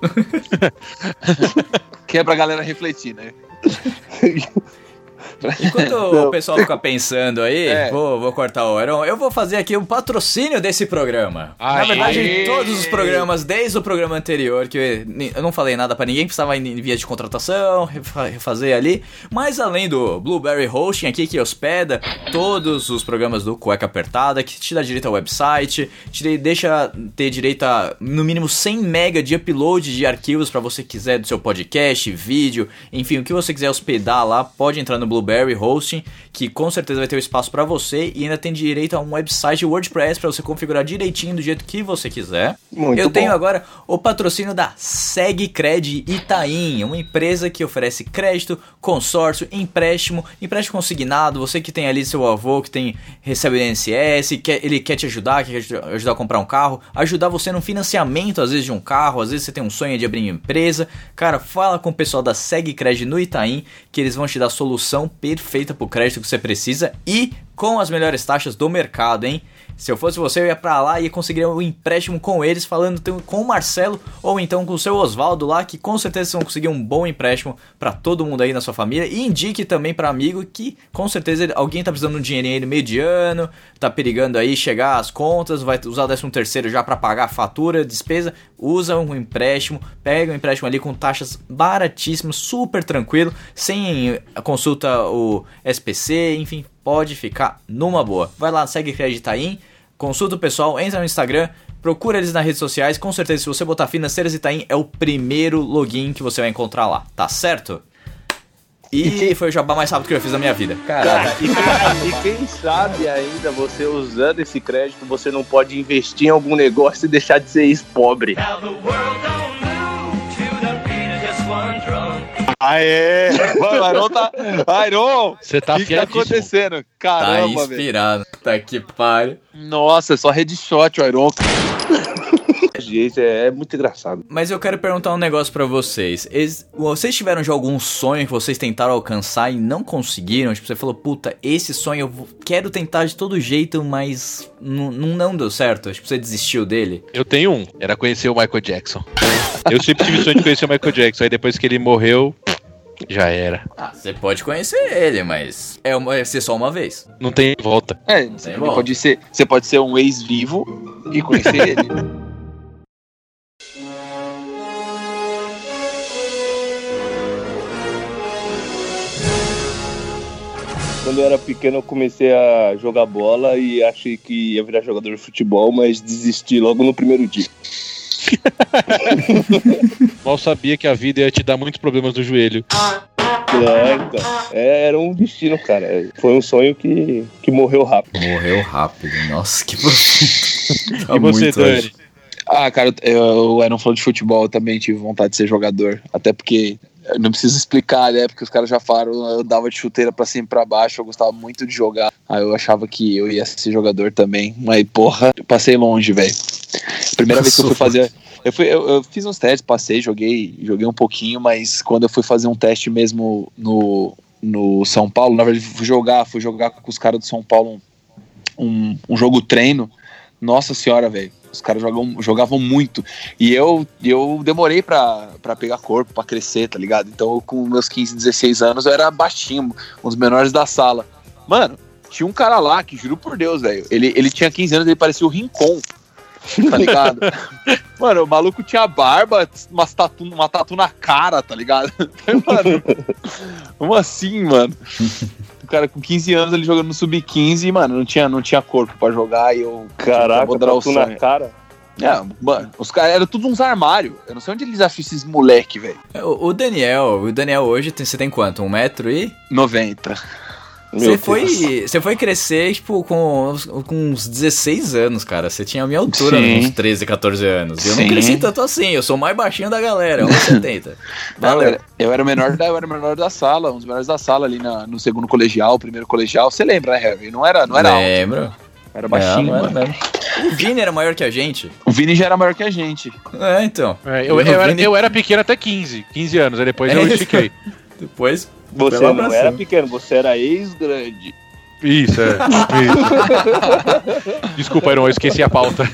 Que é pra galera refletir, né?
Enquanto o
Não.
pessoal fica pensando aí,
É.
vou, vou cortar o Iron, eu vou fazer aqui um patrocínio desse programa. Na
Aê.
verdade, todos os programas, desde o programa anterior, que eu não falei nada pra ninguém, precisava ir em via de contratação, refa- refazer ali. Mas além do Blueberry Hosting aqui, que hospeda todos os programas do Cueca Apertada, que te dá direito ao website, te deixa ter direito a, no mínimo, 100 mega de upload de arquivos pra você quiser do seu podcast, vídeo, enfim, o que você quiser hospedar lá, pode entrar no Blueberry Hosting, que com certeza vai ter o espaço pra você e ainda tem direito a um website WordPress pra você configurar direitinho do jeito que você quiser.
Muito
Eu tenho
bom.
agora o patrocínio da SegCred Itaim, uma empresa que oferece crédito, consórcio, empréstimo, empréstimo consignado. Você que tem ali seu avô que tem recebe o INSS, quer, ele quer te ajudar, quer te ajudar a comprar um carro, ajudar você no financiamento às vezes de um carro, às vezes você tem um sonho de abrir uma empresa. Cara, fala com o pessoal da SegCred no Itaim que eles vão te dar a solução perfeita pro crédito que você precisa e com as melhores taxas do mercado, hein? Se eu fosse você, eu ia pra lá e ia conseguir um empréstimo com eles, falando com o Marcelo ou então com o seu Oswaldo lá, que com certeza vão conseguir um bom empréstimo pra todo mundo aí na sua família. E indique também pra amigo que com certeza alguém tá precisando de um dinheirinho aí no meio de ano, tá perigando aí chegar às contas, vai usar o 13 terceiro já pra pagar a fatura, despesa. Usa um empréstimo, pega um empréstimo ali com taxas baratíssimas, super tranquilo, sem consulta o SPC, enfim, pode ficar numa boa. Vai lá, segue Creditaim, consulta o pessoal, entra no Instagram, procura eles nas redes sociais. Com certeza, se você botar Financeiras Itaim, é o primeiro login que você vai encontrar lá, tá certo? E foi o jabá mais rápido que eu já fiz na minha vida.
Cara, e quem, e quem sabe ainda, você usando esse crédito, você não pode investir em algum negócio e deixar de ser ex-pobre.
Aê! Mano, o Iron tá. Iron!
Você tá
O que, que tá acontecendo?
Tá
Caramba, velho.
inspirado. Tá que pariu.
Nossa, é só headshot o Iron.
Gente, é, é muito engraçado.
Mas eu quero perguntar um negócio pra vocês. Ex- vocês tiveram já algum sonho que vocês tentaram alcançar e não conseguiram? Tipo, você falou, puta, esse sonho eu quero tentar de todo jeito, mas não, deu certo. Tipo, você desistiu dele.
Eu tenho um, era conhecer o Michael Jackson. Eu sempre tive sonho de conhecer o Michael Jackson, aí depois que ele morreu, já era.
Ah, você pode conhecer ele, mas é uma, vai ser só uma vez.
Não tem volta.
É, você
bom.
pode, ser, você pode ser um ex-vivo e conhecer ele.
Quando eu era pequeno, eu comecei a jogar bola e achei que ia virar jogador de futebol, mas desisti logo no primeiro dia.
Mal sabia que a vida ia te dar muitos problemas no joelho.
É, então, é, era um destino, cara. Foi um sonho que, que morreu rápido.
Morreu rápido. Nossa, que profundo. Tá
e você,
muito
Dani?
hoje.
Ah, cara, eu, o Iron falou de futebol, eu também tive vontade de ser jogador. Até porque, eu não preciso explicar, né? Porque os caras já falaram, eu dava de chuteira pra cima e pra baixo, eu gostava muito de jogar. Aí eu achava que eu ia ser jogador também. Mas, porra, eu passei longe, velho. Primeira vez que eu fui fazer. Eu, fui, eu, eu fiz uns testes, passei, joguei, joguei um pouquinho, mas quando eu fui fazer um teste mesmo no, no São Paulo, na verdade, fui jogar, fui jogar com os caras do São Paulo um, um, um jogo treino. Nossa senhora, velho. Os caras jogam, jogavam muito. E eu, eu demorei pra, pra pegar corpo, pra crescer, tá ligado? Então, eu, com meus 15, 16 anos, eu era baixinho, um dos menores da sala. Mano, tinha um cara lá que, juro por Deus, velho, ele, ele tinha 15 anos, ele parecia o Rincon. Tá ligado? Mano, o maluco tinha barba, umas tatu, uma tatu na cara, tá ligado? Mano, como assim, mano? O cara com 15 anos, ele jogando no sub-15, mano, não tinha, não tinha corpo pra jogar e eu.
Caraca,
vou dar o
na cara.
É, mano, os caras eram tudo uns armários. Eu não sei onde eles acham esses moleque, velho.
O, o Daniel, o Daniel hoje, tem- você tem quanto? Um metro e...
90.
Meu
Você
Deus.
foi, você foi crescer, tipo, com, uns- com uns 16 anos, cara. Você tinha a minha altura,
Sim.
uns 13, 14 anos. E eu não
Sim.
cresci tanto assim, eu sou o mais baixinho da galera, 1,70.
Não, eu,
Valeu.
era, eu era o menor da, eu era o menor da sala, um dos menores da sala ali na- no segundo colegial, primeiro colegial. Você lembra, né, Harry? Não era, não era alto,
Lembro.
era baixinho.
Não, não era
mano.
mesmo. O Vini era maior que a gente.
O Vini já era maior que a gente.
É, então.
É, eu, eu era,
Vini-
eu era pequeno até 15, 15 anos, aí depois eu
É.
estiquei.
Depois.
Você não era pequeno, você era ex-grande.
Isso, é. Isso. Desculpa, Iron, eu esqueci a pauta.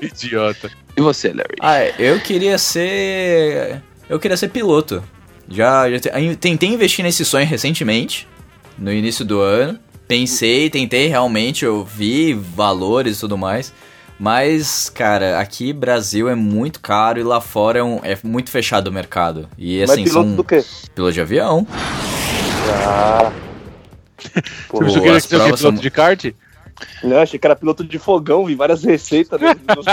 Idiota.
E você, Larry?
Ah, eu queria ser. Eu queria ser piloto. Já, já te- tentei investir nesse sonho recentemente, no início do ano. Pensei, tentei realmente, eu vi valores e tudo mais. Mas, cara, aqui Brasil é muito caro e lá fora é, um- é muito fechado o mercado. E
Mas
assim,
piloto
são
do quê?
piloto de avião.
Ah. Pô,
Você queria
provas
piloto
são-
de kart?
não, achei que era piloto de fogão, vi várias receitas né, nos.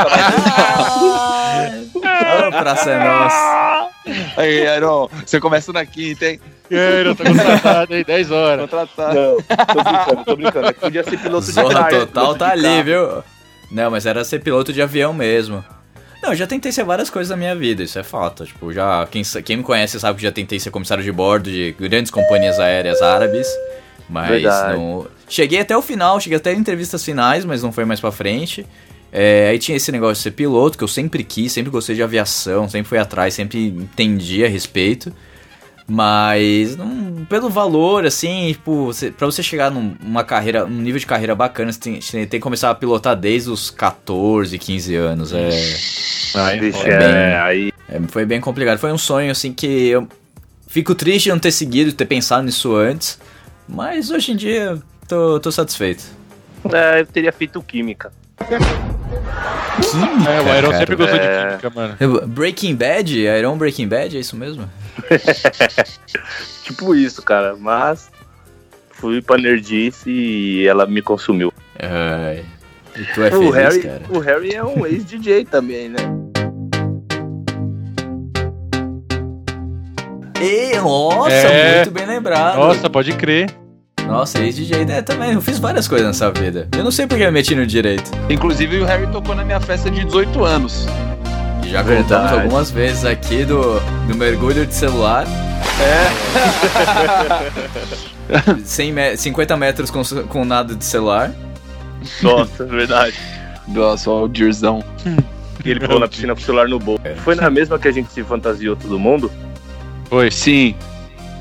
Ah, praça é nossa.
Aí, Iron, você começa na quinta, hein?
Eu tô contratado aí, 10 horas.
Contratado.
Não, tô brincando, tô brincando. É que podia ser piloto de
Zorra
kart,
total tá
de
ali, viu? Não, mas era ser piloto de avião mesmo. Não, eu já tentei ser várias coisas na minha vida, isso é fato. Tipo, já. Quem, quem me conhece sabe que já tentei ser comissário de bordo de grandes companhias aéreas árabes. Mas
Verdade.
não. Cheguei até o final, cheguei até entrevistas finais, mas não foi mais pra frente. É, aí tinha esse negócio de ser piloto, que eu sempre quis, sempre gostei de aviação, sempre fui atrás, sempre entendi a respeito. Mas não- pelo valor, assim, tipo, você, pra você chegar num- numa carreira, num nível de carreira bacana, você tem, você tem que começar a pilotar desde os 14, 15 anos. É,
Vixe,
é
é,
bem-
aí.
é, foi bem complicado. Foi um sonho, assim, que eu fico triste de não ter seguido, de ter pensado nisso antes. Mas hoje em dia, tô, tô satisfeito.
É, eu teria feito química.
É, o Iron
cara,
sempre gostou de
é.
química, mano.
Breaking Bad? Iron Breaking Bad, é isso mesmo?
Tipo isso, cara. Mas fui pra nerdice e ela me consumiu.
Ai, tu é
o,
feliz,
Harry,
cara.
o Harry é um ex-DJ também, né?
E, nossa,
É.
muito bem lembrado.
Nossa, pode crer.
Nossa, ex-DJ, né, também. Eu fiz várias coisas nessa vida. Eu não sei porque eu me meti no direito.
Inclusive o Harry tocou na minha festa de 18 anos.
Já
Verdade.
contamos algumas vezes aqui do, do mergulho de celular. É. 100 me 50 metros com, com nada de celular.
Nossa, verdade.
Nossa, ó, o Dirzão.
E ele pulou na piscina com o celular no bolso. Foi na mesma que a gente se fantasiou todo mundo?
Foi,
Sim,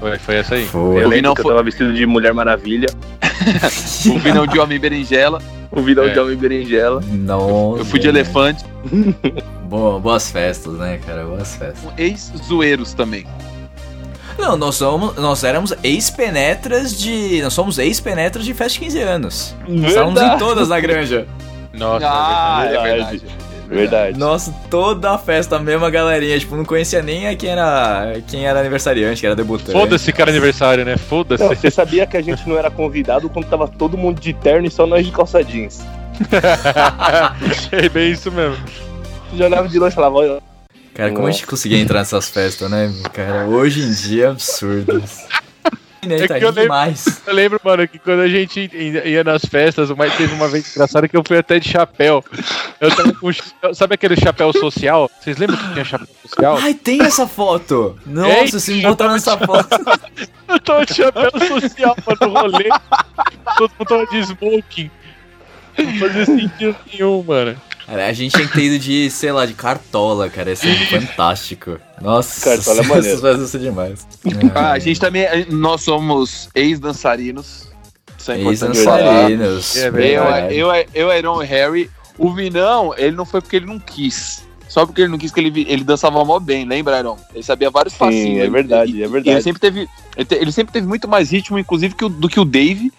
foi, foi essa aí.
Eu
Foi.
vi
lembro
não
que eu
foi-
tava vestido de Mulher Maravilha.
o Vinão de Homem Berinjela.
O vilão
É.
de Homem Berinjela.
Nossa.
Eu fui de elefante.
Boa- boas festas, né, cara? Boas festas.
Ex-zoeiros também.
Não, nós somos, nós éramos ex-penetras de, nós somos ex-penetras de festa de 15 anos. Estávamos em todas na granja.
Nossa,
ah, é
verdade.
verdade.
Verdade.
Nossa, toda a festa, a mesma galerinha, tipo, não conhecia nem a quem era, quem era aniversariante, que era debutante.
Foda-se, cara, aniversário, né? Foda-se.
Você sabia que a gente não era convidado quando tava todo mundo de terno e só nós de calça jeans.
é bem isso mesmo.
Já olhava de longe e falava, olha,
Cara, como a gente conseguia entrar nessas festas, né, cara? Hoje em dia é absurdo. Né,
É
tá
eu lembro-
demais.
Eu lembro, mano, que quando a gente ia nas festas, mas teve uma vez engraçada que eu fui até de chapéu. Eu tava com. chapéu- Sabe aquele chapéu social? Vocês lembram que tinha chapéu social?
Ai, tem essa foto! Nossa,
Ei,
se me botaram nessa foto.
Eu tava de chapéu social pra no rolê. Todo mundo tava de smoking. Não fazia sentido nenhum, mano.
Cara, a gente tinha que ter ido de, sei lá, de cartola, cara. Ia ser fantástico. Nossa,
Cartola é
são demais.
Ah, a gente também. Nós somos ex-dançarinos. Isso é.
Ex-dançarinos.
É
Eu,
verdade.
eu, eu, Iron e Harry. O Vinão, ele não foi porque ele não quis. Só porque ele não quis que ele, ele dançava mó bem, lembra, Iron? Ele sabia vários passinhos.
sim, é verdade,
ele-
é verdade.
Ele sempre teve. Ele, te- ele sempre teve muito mais ritmo, inclusive, que o- do que o Dave,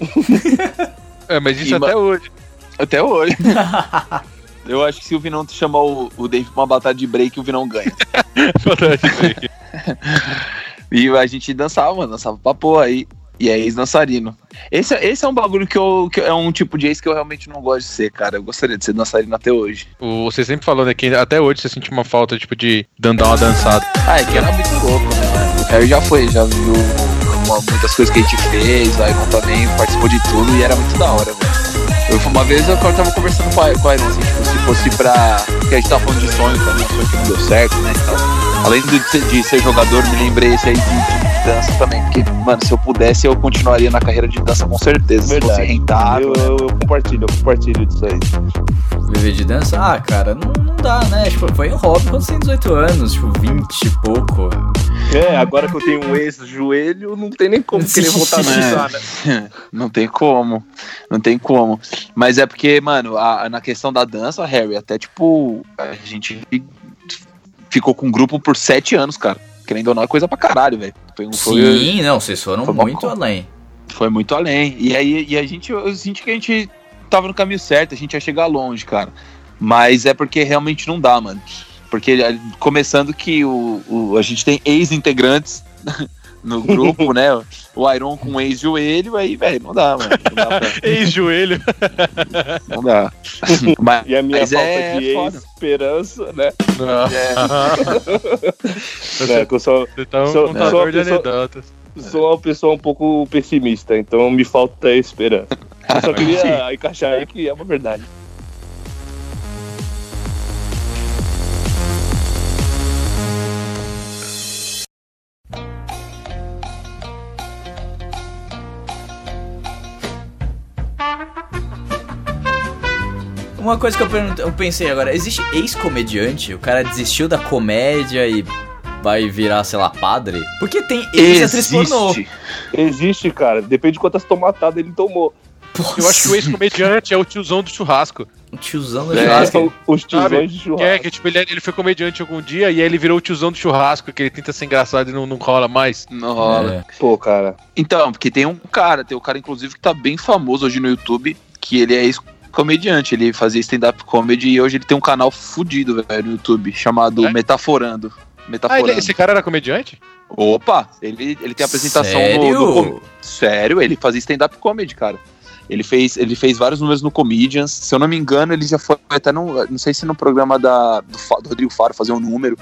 É, mas isso
E,
até hoje.
até hoje. Eu acho que se o Vinão chamar o, o Dave pra uma batalha de break, o Vinão ganha. E a gente dançava, mano, dançava pra porra aí. E é ex-dançarino. Esse, esse é um bagulho que, eu, que é um tipo de ex que eu realmente não gosto de ser, cara. Eu gostaria de ser dançarino até hoje.
O- Você sempre falou, né, que até hoje você sentiu uma falta, tipo, de dar uma dançada.
Ah, é que era muito louco, né? O Harry já foi, já viu muitas coisas que a gente fez, o Iron também participou de tudo e era muito da hora, velho. Eu, uma vez eu tava conversando com, a, com Iron, assim, tipo, se fosse pra. Porque a gente tava falando de sonho também, sonho que não deu certo, né? Então, além de ser, de ser jogador, me lembrei esse aí de, de dança também. Porque, mano, se eu pudesse, eu continuaria na carreira de dança com certeza. Se fosse
Verdade.
rentável.
Eu, eu, eu compartilho, eu compartilho disso aí.
Viver de dança? Ah, cara, não, não dá, né? Tipo, foi um hobby quando você tem 18 anos, tipo, 20 e pouco.
É, agora que eu tenho um ex-joelho, não tem nem como querer voltar a dançar, né?
Não tem como. Não tem como. Mas é porque, mano, a- na questão da dança, Harry, até tipo, a gente ficou com um grupo por sete anos, cara. Querendo ou não, é coisa pra caralho, velho. Foi, um- foi,
Sim, não, vocês foram
foi uma
muito
co-
além.
foi muito além. E aí e a gente, eu senti que a gente tava no caminho certo, a gente ia chegar longe, cara. Mas é porque realmente não dá, mano. Porque eh, começando que o, o- a gente tem ex-integrantes no grupo, né? O Iron com ex-joelho, aí, velho, não dá, mano. Não pra.
Ex-joelho.
Não dá. Mas,
E a minha
Mas
falta
é
de esperança, né?
é,
É, que eu sou,
Você tá um
Sou-
contador de
pessoa-
anedotas.
sou uma pessoa um pouco pessimista, então me falta esperança. Eu só queria encaixar aí que é uma verdade.
Uma coisa que eu, pergunto- eu pensei agora, existe ex-comediante? O cara desistiu da comédia e vai virar, sei lá, padre? Porque tem ex-atriz pornô.
Existe.
Existe, cara. Depende de quantas tomatadas ele tomou.
Eu acho que o ex-comediante é o tiozão do churrasco.
O tiozão do
É,
churrasco.
os tiozões de churrasco.
É, que tipo, ele, ele foi comediante algum dia e aí ele virou o tiozão do churrasco, que ele tenta ser engraçado e não, não rola mais.
Não rola.
É.
Pô, cara.
Então, porque tem um cara, tem um cara inclusive que tá bem famoso hoje no YouTube, que ele é ex-comediante, ele fazia stand-up comedy e hoje ele tem um canal fudido, velho, no YouTube, chamado
É?
Metaforando.
Ah,
Metaforando.
ele- esse cara era comediante?
Opa, ele, ele tem apresentação
Sério?
no, no com- Sério, ele fazia stand-up comedy, cara. Ele fez, ele fez vários números no Comedians. Se eu não me engano, ele já foi até no. Não sei se no programa da, do, do Rodrigo Faro fazer um número.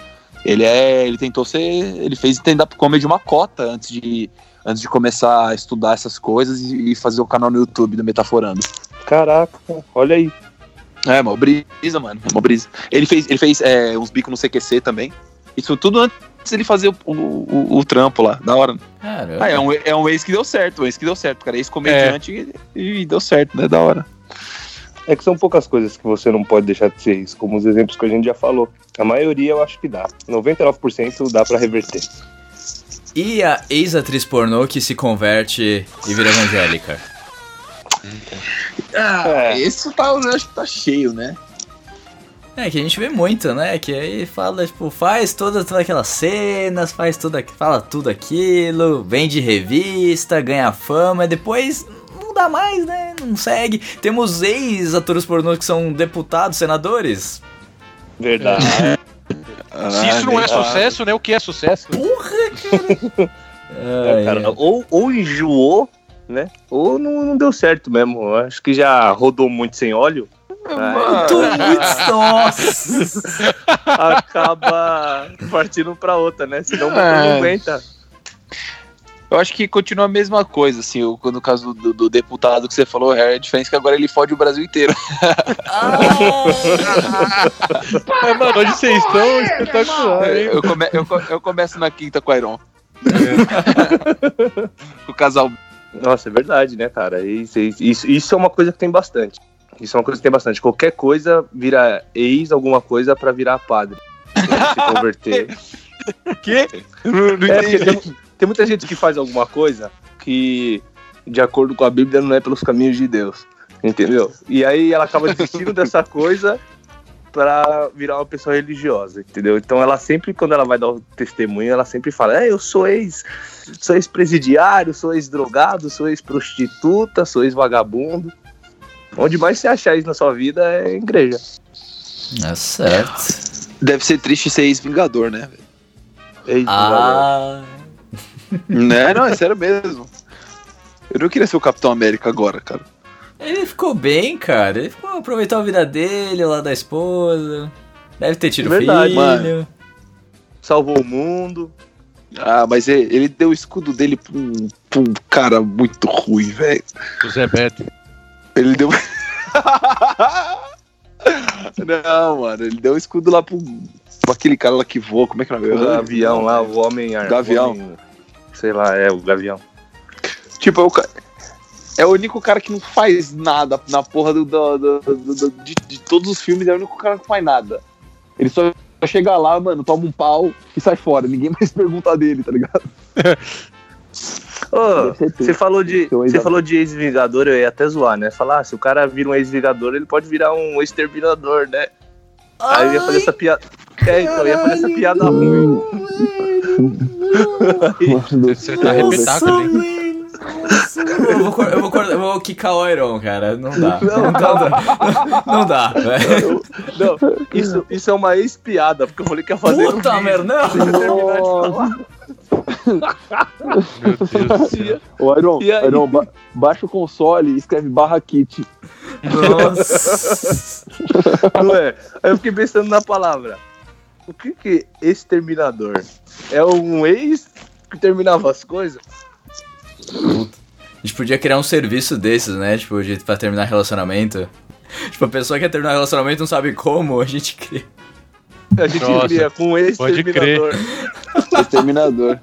Ele é. Ele tentou ser. Ele fez stand-up comedy uma cota antes de, antes de começar a estudar essas coisas e, e fazer o canal no YouTube do Metaforando.
Caraca, olha aí.
É, mó brisa, mano. Mó brisa. Ele fez, ele fez é, uns bicos no CQC também. Isso tudo antes dele fazer o, o, o- o trampo lá. Da hora.
Caramba.
Ah, é um, é um ex que deu certo, um ex que deu certo, cara. Ex-comediante e, e deu certo, né? Da hora.
É que são poucas coisas que você não pode deixar de ser isso, como os exemplos que a gente já falou. A maioria eu acho que dá. 99% dá pra reverter.
E a ex-atriz pornô que se converte e vira evangélica?
Ah,
É.
esse tá, eu acho que tá cheio, né?
É, que a gente vê muito, né? Que aí fala, tipo, faz todas, todas aquelas cenas, faz tudo, fala tudo aquilo, vende revista, ganha fama, e depois não dá mais, né? Não segue. Temos ex-atores pornôs que são deputados, senadores.
Verdade.
Se isso não é sucesso, né? O que é sucesso?
É, cara, ou, ou enjoou, né? Ou não, não deu certo mesmo. Acho que já rodou muito sem óleo.
Tô muito. Nossa!
acaba partindo pra outra, né? Senão o motor
É.
não aguenta.
Eu acho que continua a mesma coisa, assim, o- no caso do, do deputado que você falou, é a diferença é que agora ele fode o Brasil inteiro.
É, mano, onde vocês estão? Espetacular, hein?
Eu, come- eu eu começo na quinta com o Iron. o casal.
Nossa, é verdade, né, cara? Isso, isso, isso é uma coisa que tem bastante. Isso é uma coisa que tem bastante. Qualquer coisa vira ex alguma coisa pra virar padre. Se converter.
Quê? Não, não
É, tem, tem muita gente que faz alguma coisa que, de acordo com a Bíblia, não é pelos caminhos de Deus. Entendeu? E aí ela acaba desistindo dessa coisa pra virar uma pessoa religiosa, entendeu? Então ela sempre, quando ela vai dar o testemunho, ela sempre fala: É, eu sou ex, sou ex-presidiário, sou ex-drogado, sou ex-prostituta, sou ex-vagabundo. Onde mais você achar isso na sua vida é em igreja.
É certo.
Deve ser triste ser ex-vingador, né?
Ex-vingador.
Ah.
né? Não, é sério mesmo. Eu não queria ser o Capitão América agora, cara.
Ele ficou bem, cara. Ele ficou aproveitou a vida dele, lá da esposa. Deve ter tido
Verdade,
filho.
mano.
Salvou o mundo.
Ah, mas ele, ele deu o escudo dele pra um, pra um cara muito ruim, velho.
O Zé Beto.
Ele deu. Não, mano, ele deu o escudo lá pro, pra aquele cara lá que voa. Como é que é o nome?
O gavião lá, o homem.
Gavião.
o homem- sei lá, é, o gavião.
Tipo, é o, é o único cara que não faz nada na porra do, do- do- do- do- de, de todos os filmes, é o único cara que não faz nada. Ele só chega lá, mano, toma um pau e sai fora. Ninguém mais pergunta dele, tá ligado?
Você falou de, você falou de ex-vingador, eu ia até zoar, né? Falar, ah, se o cara vira um ex-vingador, ele pode virar um exterminador, né? Aí eu ia fazer essa piada. É, então, eu ia fazer essa piada ruim.
Você tá arrebentado ali.
Eu vou, eu vou, eu vou quicar o Iron, cara. Não dá. Não, dá. Não dá, velho.
Não, isso, isso é uma ex-piada, porque eu falei que ia fazer.
Puta
um
merda, não.
vídeo pra terminar de falar.
Meu Deus do céu.
Ô, Iron,
E aí?
Iron, ba- baixa o console e escreve barra kit.
Nossa.
Não é? Aí eu fiquei pensando na palavra. O que que é exterminador? É um ex que terminava as coisas?
A gente podia criar um serviço desses, né? Tipo, de, pra terminar relacionamento. Tipo, a pessoa que quer terminar relacionamento não sabe como, a gente cria.
A gente
Nossa,
cria com um ex-exterminador.
Exterminador.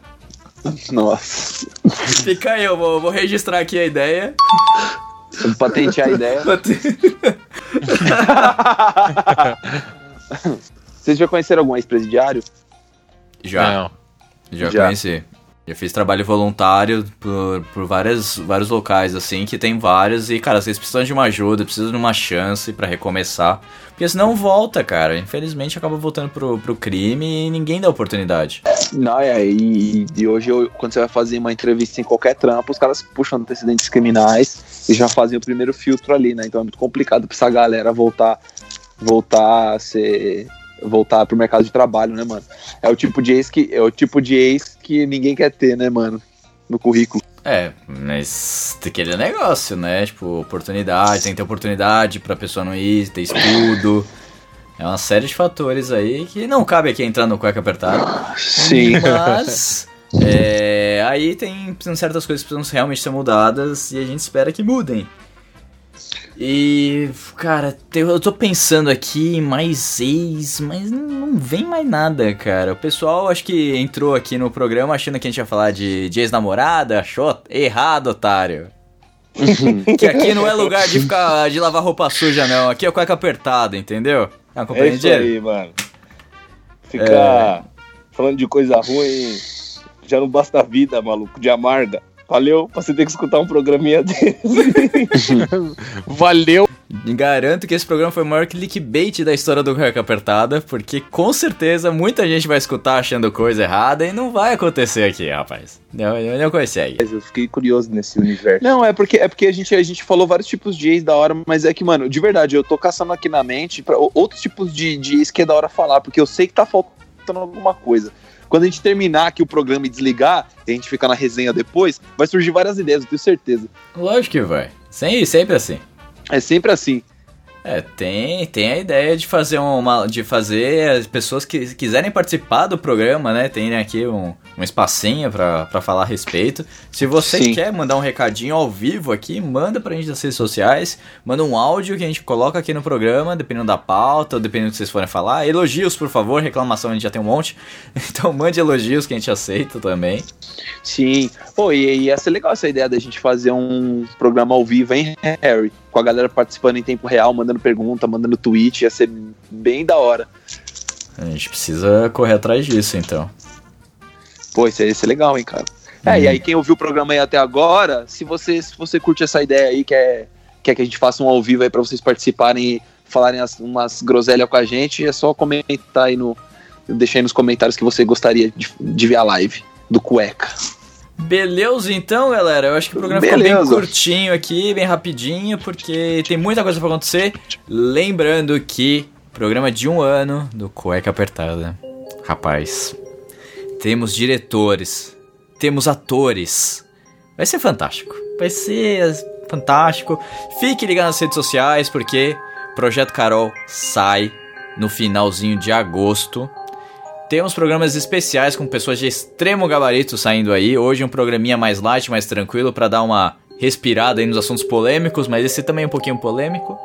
Nossa.
Fica aí, eu vou, vou registrar aqui a ideia.
Vamos patentear a ideia. Vocês já conheceram algum ex-presidiário?
Já.
Não.
Já,
Já.
conheci. Já fiz trabalho voluntário por, por várias, vários locais, assim, que tem vários. E, cara, vocês precisam de uma ajuda, precisam de uma chance pra recomeçar. Porque senão volta, cara. Infelizmente acaba voltando pro, pro crime e ninguém dá oportunidade.
Não, é, e, e hoje, eu- quando você vai fazer uma entrevista em qualquer trampo, os caras puxam antecedentes criminais e já fazem o primeiro filtro ali, né? Então é muito complicado pra essa galera voltar, voltar a ser. Voltar pro mercado de trabalho, né, mano? É o tipo de ex que, é o tipo de ex que ninguém quer ter, né, mano? No currículo.
É, mas aquele negócio, né? Tipo, oportunidade, tem que ter oportunidade pra pessoa não ir, ter estudo. É uma série de fatores aí que não cabe aqui entrar no cueca apertado.
Sim.
Mas é, aí tem certas coisas que precisam realmente ser mudadas e a gente espera que mudem. E, cara, eu tô pensando aqui em mais ex, mas não- não vem mais nada, cara. O pessoal acho que entrou aqui no programa achando que a gente ia falar de, de ex-namorada, achou errado, otário. que aqui não é lugar de ficar de lavar roupa suja, não. Aqui é cueca apertada, entendeu? É uma
É isso aí, mano. Ficar
É.
falando de coisa ruim já não basta a vida, maluco, de amarga. Valeu pra você ter que escutar um programinha desse.
Valeu.
Garanto que esse programa foi o maior clickbait da história do Cueca Apertada, porque com certeza muita gente vai escutar achando coisa errada e não vai acontecer aqui, rapaz. Não, não, não consegue.
Eu fiquei curioso nesse universo.
Não, é porque, é porque a, gente, a gente falou vários tipos de ex da hora, mas é que, mano, de verdade, eu tô caçando aqui na mente pra, o- outros tipos de, de ex que é da hora falar, porque eu sei que tá faltando alguma coisa. Quando a gente terminar aqui o programa e desligar, e a gente ficar na resenha depois, vai surgir várias ideias, eu tenho certeza.
Lógico que vai. Sempre, sempre assim.
É sempre assim.
É, tem, tem a ideia de fazer uma. de fazer as pessoas que quiserem participar do programa, né? Tem aqui um, um espacinho pra falar a respeito. Se você
Sim.
quer mandar um recadinho ao vivo aqui, manda pra gente nas redes sociais, manda um áudio que a gente coloca aqui no programa, dependendo da pauta, dependendo do que vocês forem falar. Elogios, por favor, reclamação a gente já tem um monte. Então mande elogios que a gente aceita também.
Sim. Pô, e, e ia ser legal essa ideia da gente fazer um programa ao vivo, hein, Harry? Com a galera participando em tempo real, mandando pergunta, mandando tweet, ia ser bem da hora.
A gente precisa correr atrás disso, então.
Pô, isso ia ser legal, hein, cara. É, e aí quem ouviu o programa aí até agora, se você, se você curte essa ideia aí, quer, quer que a gente faça um ao vivo aí pra vocês participarem e falarem as- umas groselhas com a gente, é só comentar aí no. Deixar aí nos comentários que você gostaria de, de ver a live do Cueca.
Beleza, então, galera. Eu acho que o programa ficou bem
Beleza.
curtinho aqui, bem rapidinho, porque tem muita coisa pra acontecer. Lembrando que programa de um ano do Cueca Apertada. Rapaz, temos diretores, temos atores. Vai ser fantástico. Vai ser fantástico. Fique ligado nas redes sociais, porque Projeto Carol sai no finalzinho de agosto. Temos programas especiais com pessoas de extremo gabarito saindo aí. Hoje um programinha mais light, mais tranquilo pra dar uma respirada aí nos assuntos polêmicos, mas esse também é um pouquinho polêmico.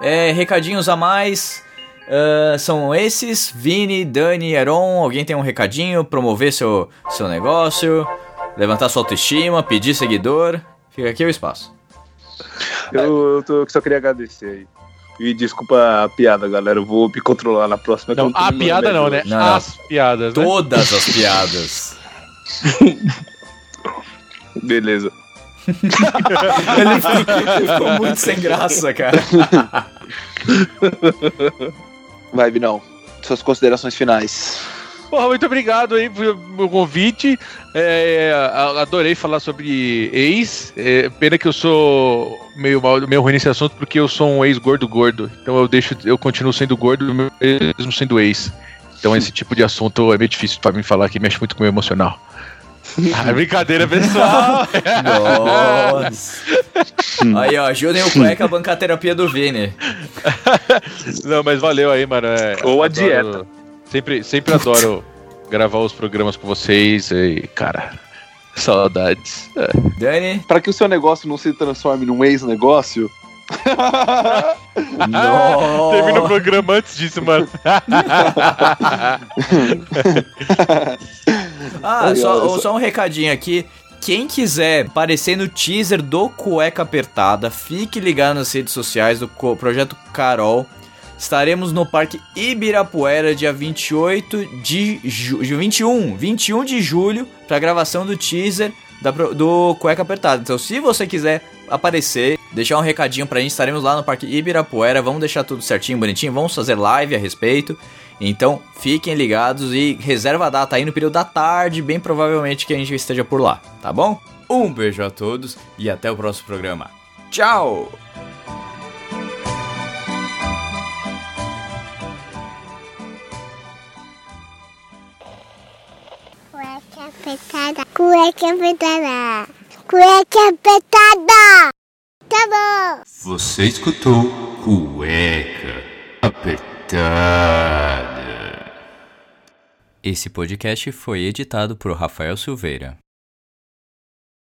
É, recadinhos a mais. Ah, são esses, Vini, Dani, Heron. Alguém tem um recadinho? Promover seu, seu negócio, levantar sua autoestima, pedir seguidor. Fica aqui o espaço.
Eu, eu tô- só queria agradecer aí. E desculpa a piada, galera. Eu vou me controlar na próxima.
Não, a piada não, né?
Não, não.
As piadas, né?
Todas as piadas.
Beleza.
Ele ficou, ele ficou muito sem graça, cara.
Vai, Vinão. Suas considerações finais.
Porra, muito obrigado aí pelo convite. É, a- adorei falar sobre ex. É, pena que eu sou meio, mal, meio ruim nesse assunto porque eu sou um ex gordo gordo. Então eu deixo, eu continuo sendo gordo mesmo sendo ex. Então esse tipo de assunto é meio difícil pra mim falar que mexe muito com o meu emocional. Ah, brincadeira, pessoal!
Nossa. Aí, ó, ajudem o cueca a bancar a terapia do Vini.
Não, mas valeu aí, mano. é,
Ou a
adoro-
dieta.
Sempre, sempre adoro gravar os programas com vocês e, cara, saudades. É.
Dani?
Para que o seu negócio não se transforme num ex-negócio,
Não.
Termina o programa antes disso, mano.
Ah, só, só um recadinho aqui. Quem quiser aparecer no teaser do Cueca Apertada, fique ligado nas redes sociais do Projeto Carol. estaremos no Parque Ibirapuera dia 28 de ju 21, 21 de julho para gravação do teaser da do Cueca Apertada. Então, se você quiser aparecer, deixar um recadinho pra gente, estaremos lá no Parque Ibirapuera, vamos deixar tudo certinho, bonitinho, vamos fazer live a respeito. Então, fiquem ligados e reserva a data aí no período da tarde, bem provavelmente que a gente esteja por lá, tá bom? Um beijo a todos e até o próximo programa. Tchau!
Cueca apertada. Cueca apertada. Cueca apertada. Tá bom.
Você escutou Cueca Apertada.
Esse podcast foi editado por Rafael Silveira.